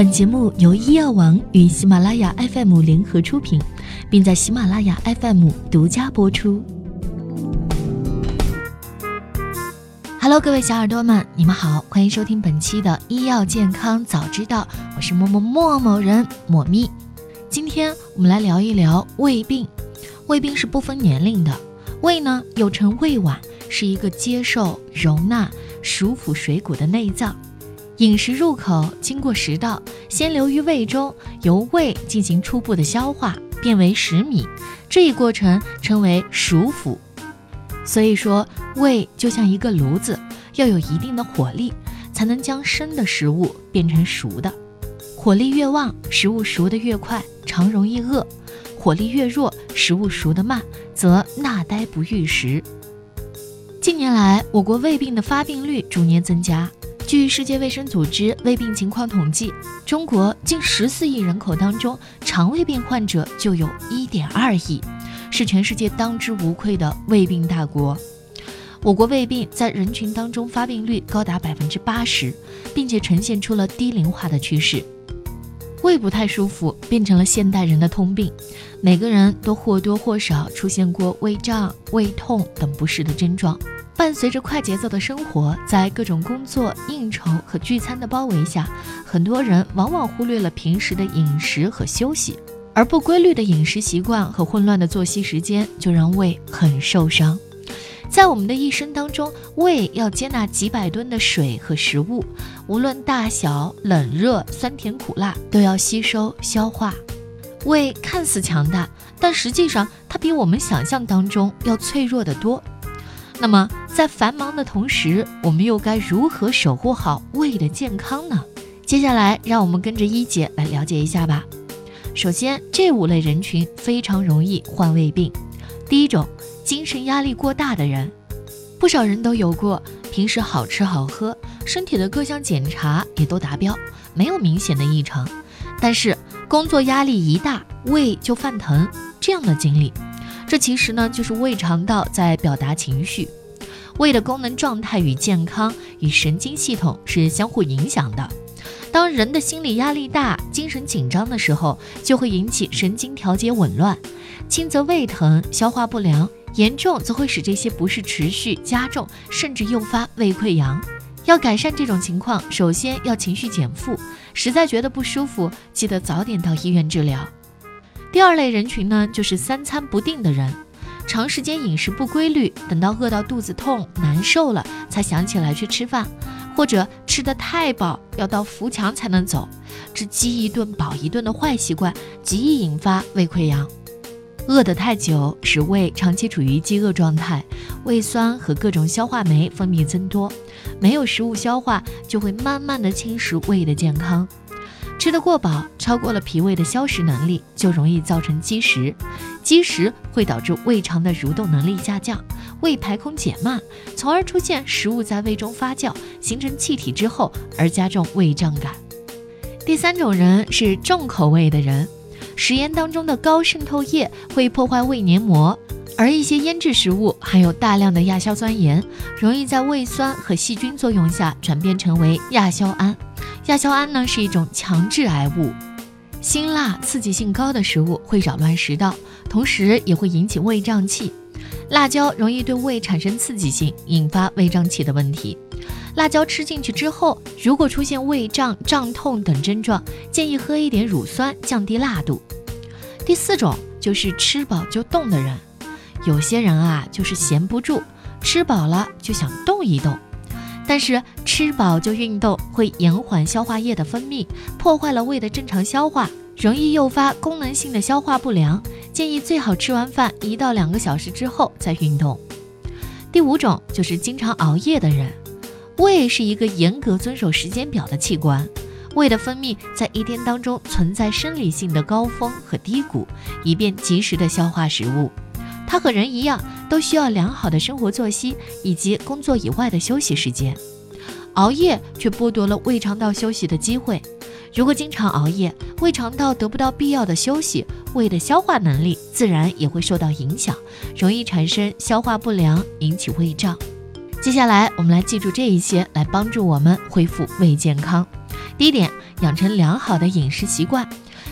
本节目由医药王与喜马拉雅 FM 联合出品，并在喜马拉雅 FM 独家播出。Hello，各位小耳朵们，你们好，欢迎收听本期的医药健康早知道，我是默默默某人抹咪。今天我们来聊一聊胃病。胃病是不分年龄的，胃呢又称胃脘，是一个接受、容纳、熟腐水谷的内脏。饮食入口经过食道，先流于胃中，由胃进行初步的消化，变为食糜。这一过程称为熟腐。所以说，胃就像一个炉子，要有一定的火力，才能将生的食物变成熟的。火力越旺，食物熟得越快，常容易饿；火力越弱，食物熟得慢，则纳呆不欲食。近年来，我国胃病的发病率逐年增加。据世界卫生组织胃病情况统计，中国近十四亿人口当中，肠胃病患者就有一点二亿，是全世界当之无愧的胃病大国。我国胃病在人群当中发病率高达百分之八十，并且呈现出了低龄化的趋势。胃不太舒服变成了现代人的通病，每个人都或多或少出现过胃胀、胃痛等不适的症状。伴随着快节奏的生活，在各种工作、应酬和聚餐的包围下，很多人往往忽略了平时的饮食和休息，而不规律的饮食习惯和混乱的作息时间，就让胃很受伤。在我们的一生当中，胃要接纳几百吨的水和食物，无论大小、冷热、酸甜苦辣，都要吸收消化。胃看似强大，但实际上它比我们想象当中要脆弱得多。那么，在繁忙的同时，我们又该如何守护好胃的健康呢？接下来，让我们跟着一姐来了解一下吧。首先，这五类人群非常容易患胃病。第一种，精神压力过大的人，不少人都有过。平时好吃好喝，身体的各项检查也都达标，没有明显的异常。但是工作压力一大，胃就犯疼，这样的经历。这其实呢，就是胃肠道在表达情绪。胃的功能状态与健康与神经系统是相互影响的。当人的心理压力大、精神紧张的时候，就会引起神经调节紊乱，轻则胃疼、消化不良，严重则会使这些不适持续加重，甚至诱发胃溃疡。要改善这种情况，首先要情绪减负，实在觉得不舒服，记得早点到医院治疗。第二类人群呢，就是三餐不定的人，长时间饮食不规律，等到饿到肚子痛难受了，才想起来去吃饭，或者吃得太饱，要到扶墙才能走，这饥一顿饱一顿的坏习惯，极易引发胃溃疡。饿得太久，使胃长期处于饥饿状态，胃酸和各种消化酶分泌增多，没有食物消化，就会慢慢的侵蚀胃的健康。吃得过饱，超过了脾胃的消食能力，就容易造成积食。积食会导致胃肠的蠕动能力下降，胃排空减慢，从而出现食物在胃中发酵，形成气体之后，而加重胃胀感。第三种人是重口味的人，食盐当中的高渗透液会破坏胃黏膜，而一些腌制食物含有大量的亚硝酸盐，容易在胃酸和细菌作用下转变成为亚硝胺。亚硝胺呢是一种强致癌物，辛辣刺激性高的食物会扰乱食道，同时也会引起胃胀气。辣椒容易对胃产生刺激性，引发胃胀气的问题。辣椒吃进去之后，如果出现胃胀、胀痛等症状，建议喝一点乳酸降低辣度。第四种就是吃饱就动的人，有些人啊就是闲不住，吃饱了就想动一动。但是吃饱就运动会延缓消化液的分泌，破坏了胃的正常消化，容易诱发功能性的消化不良。建议最好吃完饭一到两个小时之后再运动。第五种就是经常熬夜的人，胃是一个严格遵守时间表的器官，胃的分泌在一天当中存在生理性的高峰和低谷，以便及时的消化食物。它和人一样，都需要良好的生活作息以及工作以外的休息时间。熬夜却剥夺了胃肠道休息的机会。如果经常熬夜，胃肠道得不到必要的休息，胃的消化能力自然也会受到影响，容易产生消化不良，引起胃胀。接下来，我们来记住这一些，来帮助我们恢复胃健康。第一点，养成良好的饮食习惯，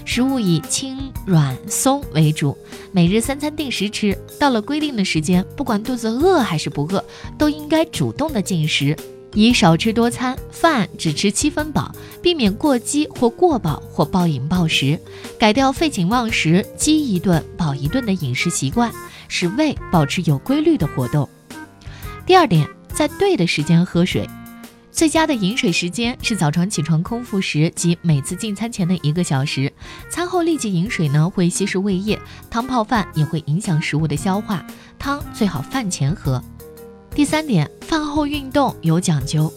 食物以轻软松为主，每日三餐定时吃。到了规定的时间，不管肚子饿还是不饿，都应该主动的进食，以少吃多餐，饭只吃七分饱，避免过饥或过饱或暴饮暴食，改掉废寝忘食、饥一顿饱一顿的饮食习惯，使胃保持有规律的活动。第二点，在对的时间喝水。最佳的饮水时间是早上起床空腹时及每次进餐前的一个小时。餐后立即饮水呢，会稀释胃液，汤泡饭也会影响食物的消化。汤最好饭前喝。第三点，饭后运动有讲究。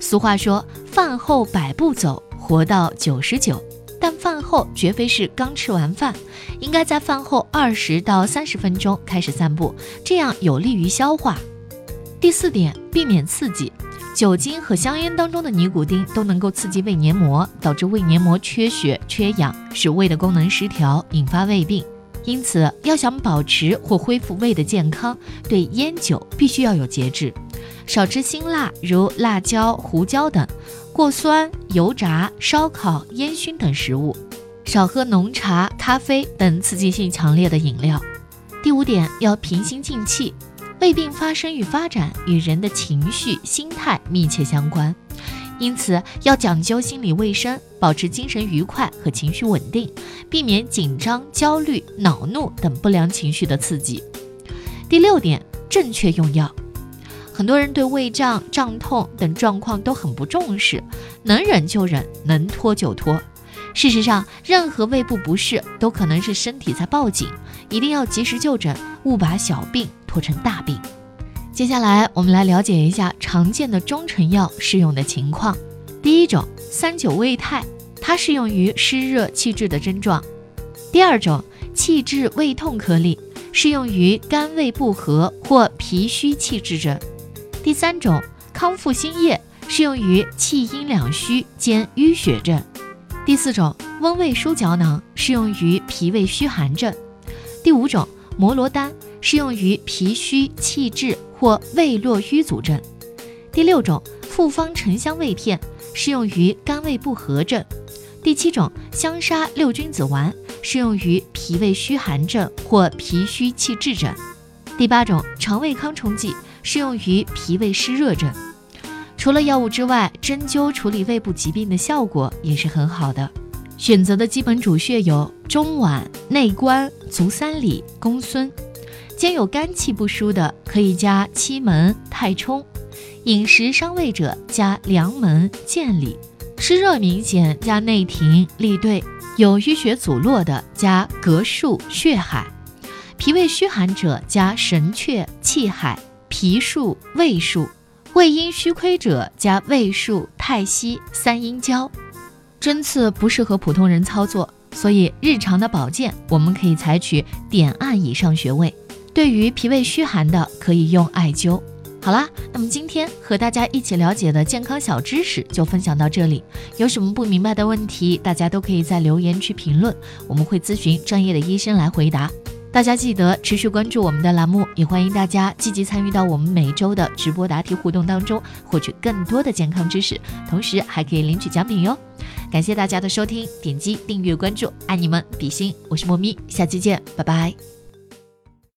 俗话说，饭后百步走，活到九十九。但饭后绝非是刚吃完饭，应该在饭后二十到三十分钟开始散步，这样有利于消化。第四点，避免刺激。酒精和香烟当中的尼古丁都能够刺激胃黏膜，导致胃黏膜缺血、缺氧，使胃的功能失调，引发胃病。因此，要想保持或恢复胃的健康，对烟酒必须要有节制，少吃辛辣如辣椒、胡椒等，过酸、油炸、烧烤、烟熏等食物，少喝浓茶、咖啡等刺激性强烈的饮料。第五点，要平心静气。胃病发生与发展与人的情绪、心态密切相关，因此要讲究心理卫生，保持精神愉快和情绪稳定，避免紧张、焦虑、恼怒等不良情绪的刺激。第六点，正确用药。很多人对胃胀、胀痛等状况都很不重视，能忍就忍，能拖就拖。事实上，任何胃部不适都可能是身体在报警，一定要及时就诊，勿把小病。拖成大病。接下来，我们来了解一下常见的中成药适用的情况。第一种，三九胃泰，它适用于湿热气滞的症状。第二种，气滞胃痛颗粒，适用于肝胃不和或脾虚气滞症。第三种，康复新液，适用于气阴两虚兼淤血症。第四种，温胃舒胶囊，适用于脾胃虚寒症。第五种，摩罗丹。适用于脾虚气滞或胃络瘀阻症。第六种复方沉香胃片，适用于肝胃不和症。第七种香砂六君子丸，适用于脾胃虚寒症或脾虚气滞症。第八种肠胃康冲剂，适用于脾胃湿热症。除了药物之外，针灸处理胃部疾病的效果也是很好的。选择的基本主穴有中脘、内关、足三里、公孙。兼有肝气不舒的，可以加期门、太冲；饮食伤胃者加梁门、健里；湿热明显加内庭、利兑；有淤血阻络的加膈腧、血海；脾胃虚寒者加神阙、气海、脾腧、胃腧；胃阴虚亏者加胃腧、太溪、三阴交。针刺不适合普通人操作，所以日常的保健我们可以采取点按以上穴位。对于脾胃虚寒的，可以用艾灸。好啦，那么今天和大家一起了解的健康小知识就分享到这里。有什么不明白的问题，大家都可以在留言区评论，我们会咨询专业的医生来回答。大家记得持续关注我们的栏目，也欢迎大家积极参与到我们每周的直播答题互动当中，获取更多的健康知识，同时还可以领取奖品哟。感谢大家的收听，点击订阅关注，爱你们，比心，我是莫咪，下期见，拜拜。